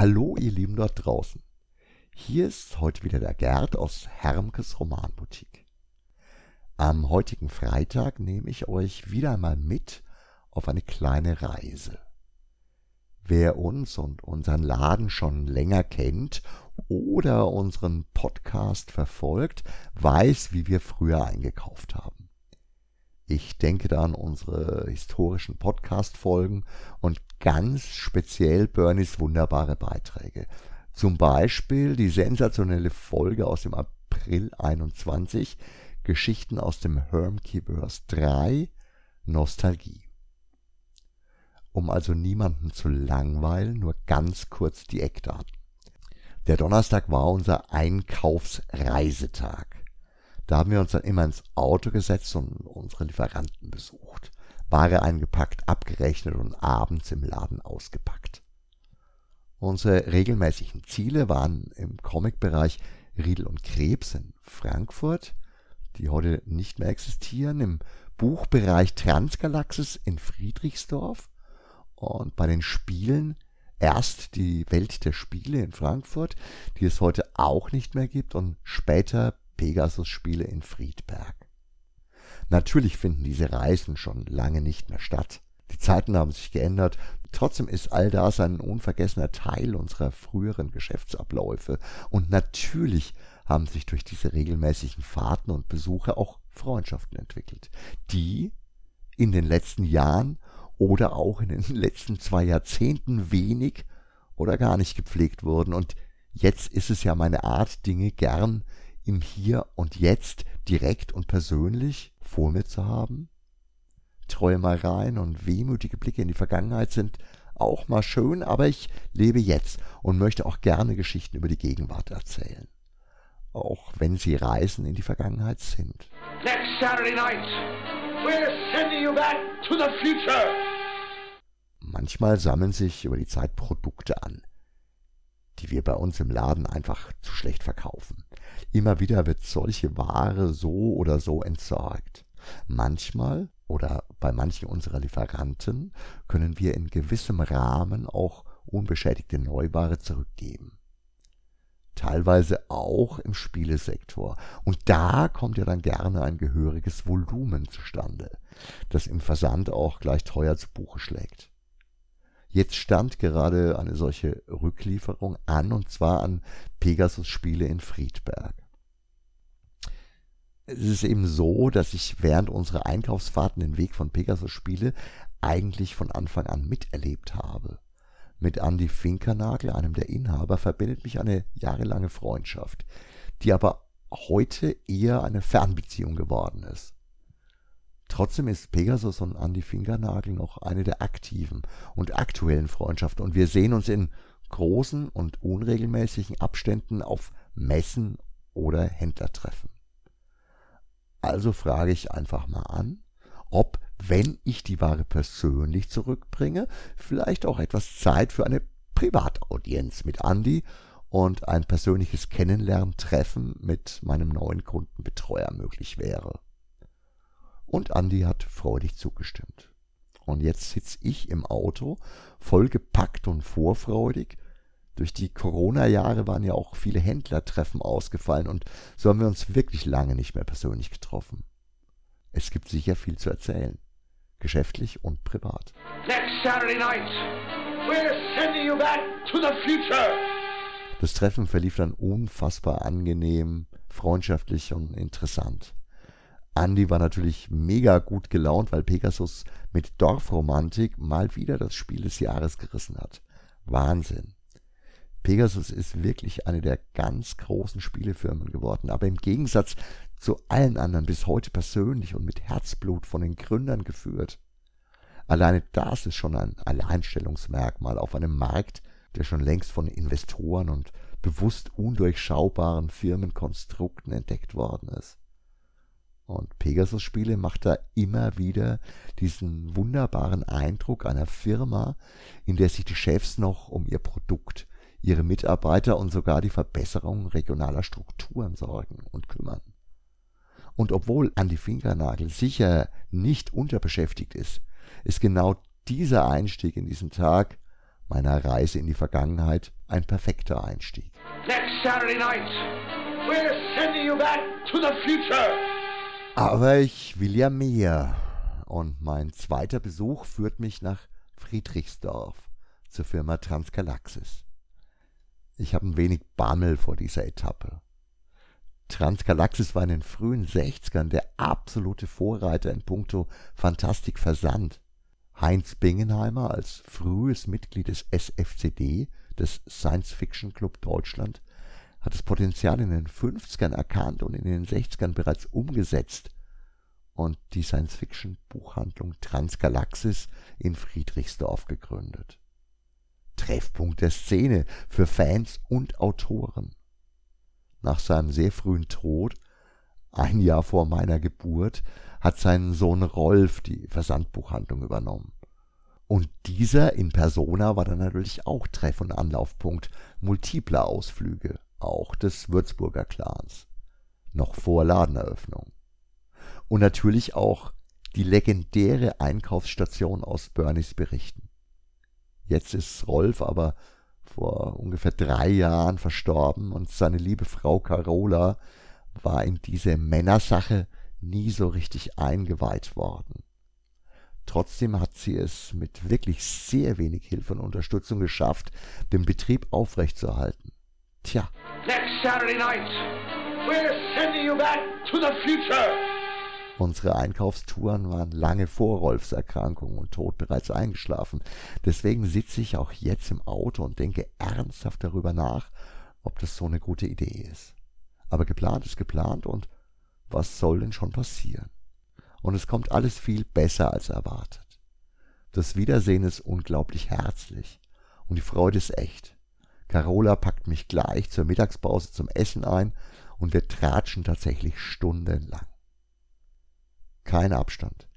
Hallo, ihr Lieben dort draußen. Hier ist heute wieder der Gerd aus Hermkes Romanboutique. Am heutigen Freitag nehme ich euch wieder einmal mit auf eine kleine Reise. Wer uns und unseren Laden schon länger kennt oder unseren Podcast verfolgt, weiß, wie wir früher eingekauft haben. Ich denke da an unsere historischen Podcast-Folgen und ganz speziell Bernies wunderbare Beiträge. Zum Beispiel die sensationelle Folge aus dem April 21, Geschichten aus dem Hermkeverse 3, Nostalgie. Um also niemanden zu langweilen, nur ganz kurz die Eckdaten. Der Donnerstag war unser Einkaufsreisetag. Da haben wir uns dann immer ins Auto gesetzt und unsere Lieferanten besucht. Ware eingepackt, abgerechnet und abends im Laden ausgepackt. Unsere regelmäßigen Ziele waren im Comic-Bereich Riedel und Krebs in Frankfurt, die heute nicht mehr existieren, im Buchbereich Transgalaxis in Friedrichsdorf und bei den Spielen erst die Welt der Spiele in Frankfurt, die es heute auch nicht mehr gibt, und später Pegasus-Spiele in Friedberg. Natürlich finden diese Reisen schon lange nicht mehr statt. Die Zeiten haben sich geändert. Trotzdem ist all das ein unvergessener Teil unserer früheren Geschäftsabläufe. Und natürlich haben sich durch diese regelmäßigen Fahrten und Besuche auch Freundschaften entwickelt, die in den letzten Jahren oder auch in den letzten zwei Jahrzehnten wenig oder gar nicht gepflegt wurden. Und jetzt ist es ja meine Art, Dinge gern im Hier und Jetzt direkt und persönlich vor mir zu haben? Träumereien und wehmütige Blicke in die Vergangenheit sind auch mal schön, aber ich lebe jetzt und möchte auch gerne Geschichten über die Gegenwart erzählen. Auch wenn sie Reisen in die Vergangenheit sind. Next Saturday night, we're sending you back to the future. Manchmal sammeln sich über die Zeit Produkte an, die wir bei uns im Laden einfach zu schlecht verkaufen. Immer wieder wird solche Ware so oder so entsorgt. Manchmal oder bei manchen unserer Lieferanten können wir in gewissem Rahmen auch unbeschädigte Neuware zurückgeben. Teilweise auch im Spielesektor. Und da kommt ja dann gerne ein gehöriges Volumen zustande, das im Versand auch gleich teuer zu Buche schlägt. Jetzt stand gerade eine solche Rücklieferung an, und zwar an Pegasus Spiele in Friedberg. Es ist eben so, dass ich während unserer Einkaufsfahrten den Weg von Pegasus Spiele eigentlich von Anfang an miterlebt habe. Mit Andy Finkernagel, einem der Inhaber, verbindet mich eine jahrelange Freundschaft, die aber heute eher eine Fernbeziehung geworden ist. Trotzdem ist Pegasus und Andy Fingernagel noch eine der aktiven und aktuellen Freundschaften und wir sehen uns in großen und unregelmäßigen Abständen auf Messen oder Händlertreffen. Also frage ich einfach mal an, ob, wenn ich die Ware persönlich zurückbringe, vielleicht auch etwas Zeit für eine Privataudienz mit Andy und ein persönliches Kennenlerntreffen mit meinem neuen Kundenbetreuer möglich wäre. Und Andi hat freudig zugestimmt. Und jetzt sitze ich im Auto, vollgepackt und vorfreudig. Durch die Corona-Jahre waren ja auch viele Händlertreffen ausgefallen und so haben wir uns wirklich lange nicht mehr persönlich getroffen. Es gibt sicher viel zu erzählen, geschäftlich und privat. Next Saturday night, we're sending you back to the future. Das Treffen verlief dann unfassbar angenehm, freundschaftlich und interessant. Andy war natürlich mega gut gelaunt, weil Pegasus mit Dorfromantik mal wieder das Spiel des Jahres gerissen hat. Wahnsinn. Pegasus ist wirklich eine der ganz großen Spielefirmen geworden, aber im Gegensatz zu allen anderen bis heute persönlich und mit Herzblut von den Gründern geführt. Alleine das ist schon ein Alleinstellungsmerkmal auf einem Markt, der schon längst von Investoren und bewusst undurchschaubaren Firmenkonstrukten entdeckt worden ist. Und Pegasus-Spiele macht da immer wieder diesen wunderbaren Eindruck einer Firma, in der sich die Chefs noch um ihr Produkt, ihre Mitarbeiter und sogar die Verbesserung regionaler Strukturen sorgen und kümmern. Und obwohl Andy Fingernagel sicher nicht unterbeschäftigt ist, ist genau dieser Einstieg in diesen Tag meiner Reise in die Vergangenheit ein perfekter Einstieg. Next Saturday night, we're sending you back to the future. Aber ich will ja mehr. Und mein zweiter Besuch führt mich nach Friedrichsdorf zur Firma Transgalaxis. Ich habe ein wenig Bammel vor dieser Etappe. Transgalaxis war in den frühen 60ern der absolute Vorreiter in puncto Fantastik Versand. Heinz Bingenheimer als frühes Mitglied des SFCD, des Science Fiction Club Deutschland, hat das Potenzial in den 50ern erkannt und in den 60ern bereits umgesetzt und die Science-Fiction-Buchhandlung Transgalaxis in Friedrichsdorf gegründet. Treffpunkt der Szene für Fans und Autoren. Nach seinem sehr frühen Tod, ein Jahr vor meiner Geburt, hat sein Sohn Rolf die Versandbuchhandlung übernommen. Und dieser in Persona war dann natürlich auch Treff- und Anlaufpunkt multipler Ausflüge, auch des Würzburger Clans, noch vor Ladeneröffnung. Und natürlich auch die legendäre Einkaufsstation aus Bernies Berichten. Jetzt ist Rolf aber vor ungefähr drei Jahren verstorben und seine liebe Frau Carola war in diese Männersache nie so richtig eingeweiht worden. Trotzdem hat sie es mit wirklich sehr wenig Hilfe und Unterstützung geschafft, den Betrieb aufrechtzuerhalten. Tja. Next Saturday night, we're sending you back to the future. Unsere Einkaufstouren waren lange vor Rolfs Erkrankung und Tod bereits eingeschlafen. Deswegen sitze ich auch jetzt im Auto und denke ernsthaft darüber nach, ob das so eine gute Idee ist. Aber geplant ist geplant und was soll denn schon passieren? Und es kommt alles viel besser als erwartet. Das Wiedersehen ist unglaublich herzlich und die Freude ist echt. Carola packt mich gleich zur Mittagspause zum Essen ein und wir tratschen tatsächlich stundenlang kein Abstand,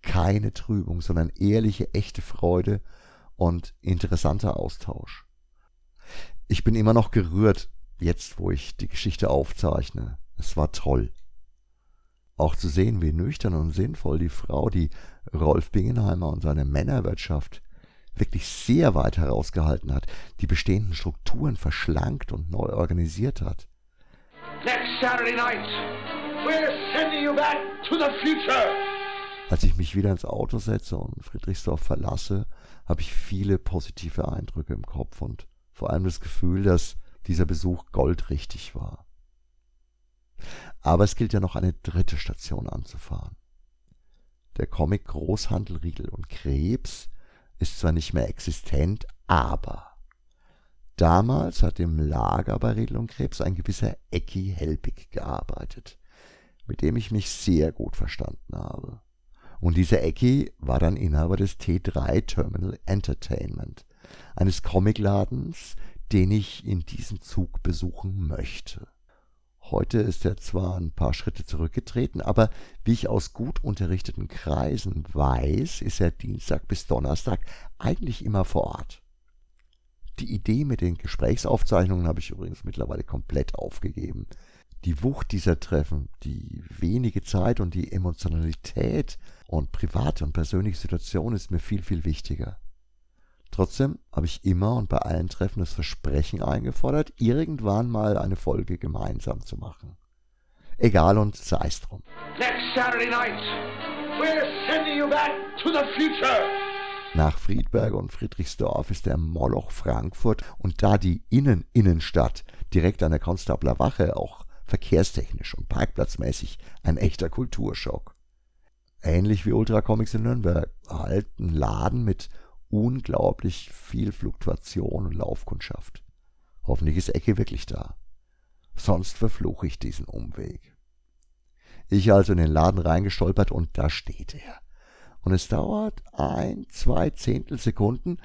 keine Trübung, sondern ehrliche, echte Freude und interessanter Austausch. Ich bin immer noch gerührt, jetzt wo ich die Geschichte aufzeichne. Es war toll. Auch zu sehen, wie nüchtern und sinnvoll die Frau, die Rolf Bingenheimer und seine Männerwirtschaft wirklich sehr weit herausgehalten hat, die bestehenden Strukturen verschlankt und neu organisiert hat. Next Saturday night We're sending you back to the future. Als ich mich wieder ins Auto setze und Friedrichsdorf verlasse, habe ich viele positive Eindrücke im Kopf und vor allem das Gefühl, dass dieser Besuch goldrichtig war. Aber es gilt ja noch eine dritte Station anzufahren. Der Comic Großhandel Riegel und Krebs ist zwar nicht mehr existent, aber damals hat im Lager bei Riedel und Krebs ein gewisser Ecki Helbig gearbeitet mit dem ich mich sehr gut verstanden habe. Und dieser Ecki war dann Inhaber des T3 Terminal Entertainment, eines Comicladens, den ich in diesem Zug besuchen möchte. Heute ist er zwar ein paar Schritte zurückgetreten, aber wie ich aus gut unterrichteten Kreisen weiß, ist er Dienstag bis Donnerstag eigentlich immer vor Ort. Die Idee mit den Gesprächsaufzeichnungen habe ich übrigens mittlerweile komplett aufgegeben die Wucht dieser Treffen, die wenige Zeit und die Emotionalität und private und persönliche Situation ist mir viel, viel wichtiger. Trotzdem habe ich immer und bei allen Treffen das Versprechen eingefordert, irgendwann mal eine Folge gemeinsam zu machen. Egal und sei es drum. Next Saturday night, we're sending you back to the future. Nach Friedberg und Friedrichsdorf ist der Moloch Frankfurt und da die Innen-Innenstadt direkt an der Konstabler Wache auch verkehrstechnisch und parkplatzmäßig ein echter Kulturschock. Ähnlich wie Ultra Comics in Nürnberg, halt ein Laden mit unglaublich viel Fluktuation und Laufkundschaft. Hoffentlich ist Ecke wirklich da. Sonst verfluche ich diesen Umweg. Ich also in den Laden reingestolpert und da steht er. Und es dauert ein, zwei Zehntelsekunden,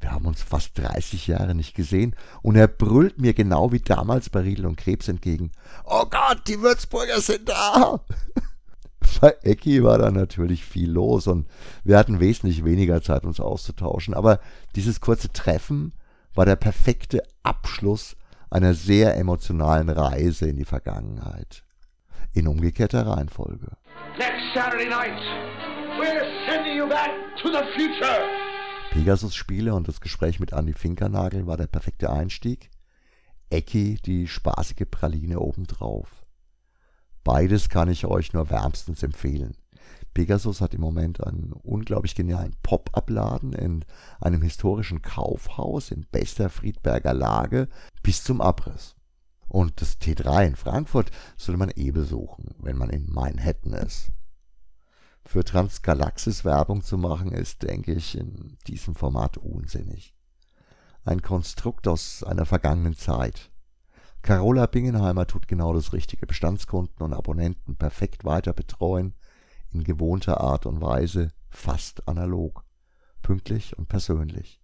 wir haben uns fast 30 Jahre nicht gesehen und er brüllt mir genau wie damals bei Riedel und Krebs entgegen. Oh Gott, die Würzburger sind da! Bei Ecki war da natürlich viel los und wir hatten wesentlich weniger Zeit, uns auszutauschen. Aber dieses kurze Treffen war der perfekte Abschluss einer sehr emotionalen Reise in die Vergangenheit. In umgekehrter Reihenfolge. Next Saturday night, we're sending you back to the future. Pegasus-Spiele und das Gespräch mit Andy Finkernagel war der perfekte Einstieg. Ecki die spaßige Praline obendrauf. Beides kann ich euch nur wärmstens empfehlen. Pegasus hat im Moment einen unglaublich genialen Pop-up-Laden in einem historischen Kaufhaus in bester Friedberger Lage bis zum Abriss. Und das T3 in Frankfurt sollte man eh besuchen, wenn man in Manhattan ist. Für Transgalaxis Werbung zu machen, ist, denke ich, in diesem Format unsinnig. Ein Konstrukt aus einer vergangenen Zeit. Carola Bingenheimer tut genau das Richtige. Bestandskunden und Abonnenten perfekt weiter betreuen, in gewohnter Art und Weise, fast analog, pünktlich und persönlich.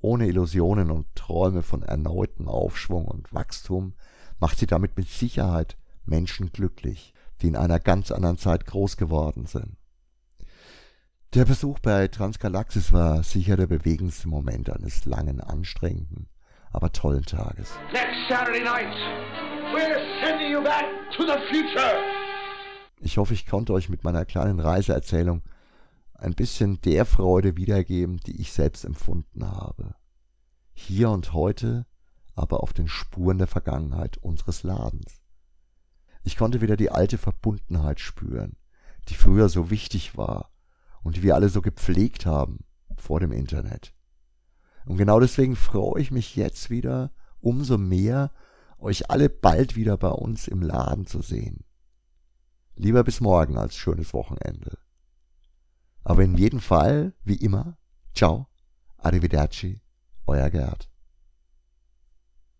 Ohne Illusionen und Träume von erneutem Aufschwung und Wachstum macht sie damit mit Sicherheit Menschen glücklich, die in einer ganz anderen Zeit groß geworden sind. Der Besuch bei Transgalaxis war sicher der bewegendste Moment eines langen, anstrengenden, aber tollen Tages. Next Saturday night, we're sending you back to the future. Ich hoffe, ich konnte euch mit meiner kleinen Reiseerzählung ein bisschen der Freude wiedergeben, die ich selbst empfunden habe. Hier und heute, aber auf den Spuren der Vergangenheit unseres Ladens. Ich konnte wieder die alte Verbundenheit spüren, die früher so wichtig war und die wir alle so gepflegt haben vor dem Internet. Und genau deswegen freue ich mich jetzt wieder umso mehr, euch alle bald wieder bei uns im Laden zu sehen. Lieber bis morgen als schönes Wochenende. Aber in jedem Fall, wie immer, ciao, arrivederci, euer Gerd.